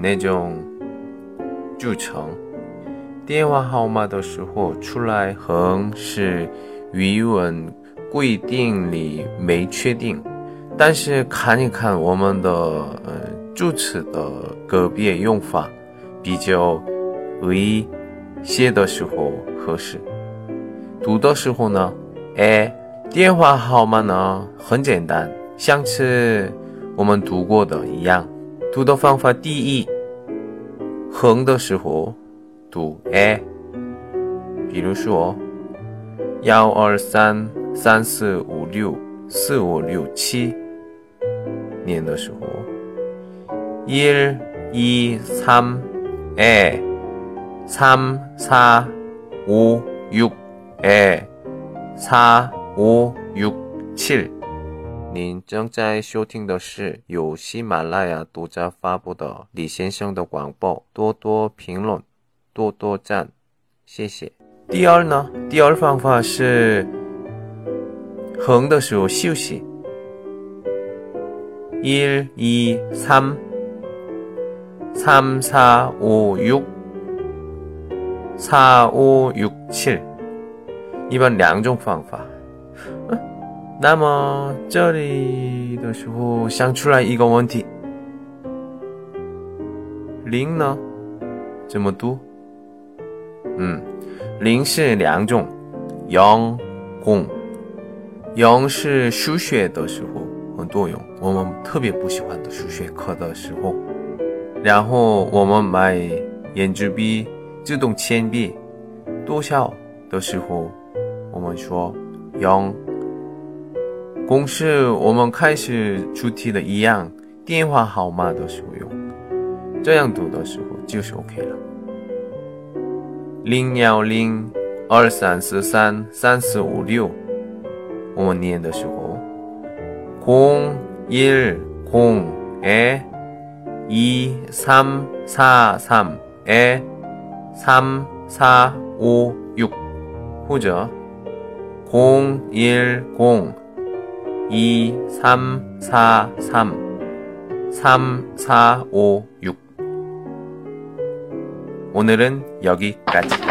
那种组成。电话号码的时候出来横是语文规定里没确定，但是看一看我们的呃助词的个别用法，比较。为写的时候合适，读的时候呢？哎，电话号码呢很简单，像是我们读过的一样。读的方法第一，横的时候读哎，比如说幺二三三四五六四五六七，念的时候一一三哎。三、四、五、六、二、三、五、六、七。您正在收听的是由喜马拉雅独家发布的李先生的广播。多多评论，多多赞，谢谢。第二呢？第二方法是横的时候休息。一、二、三、三、四、五、六。四、五、六、七一般两种方法。那么这里的时候想出来一个问题：零呢？怎么读？嗯，零是两种，阳、公。阳是数学的时候很多用，我们特别不喜欢的数学课的时候。然后我们买圆珠笔。自动铅笔多少的时候，我们说用公式。我们开始出题的一样，电话号码的时候用，这样读的时候就是 OK 了。零幺零二三四三三四五六，我们念的时候，空一空二一三三三二。3, 4, 5, 6후 죠. 0, 1, 0 2, 3, 4, 3 3, 4, 5, 6 오늘은 여기까지.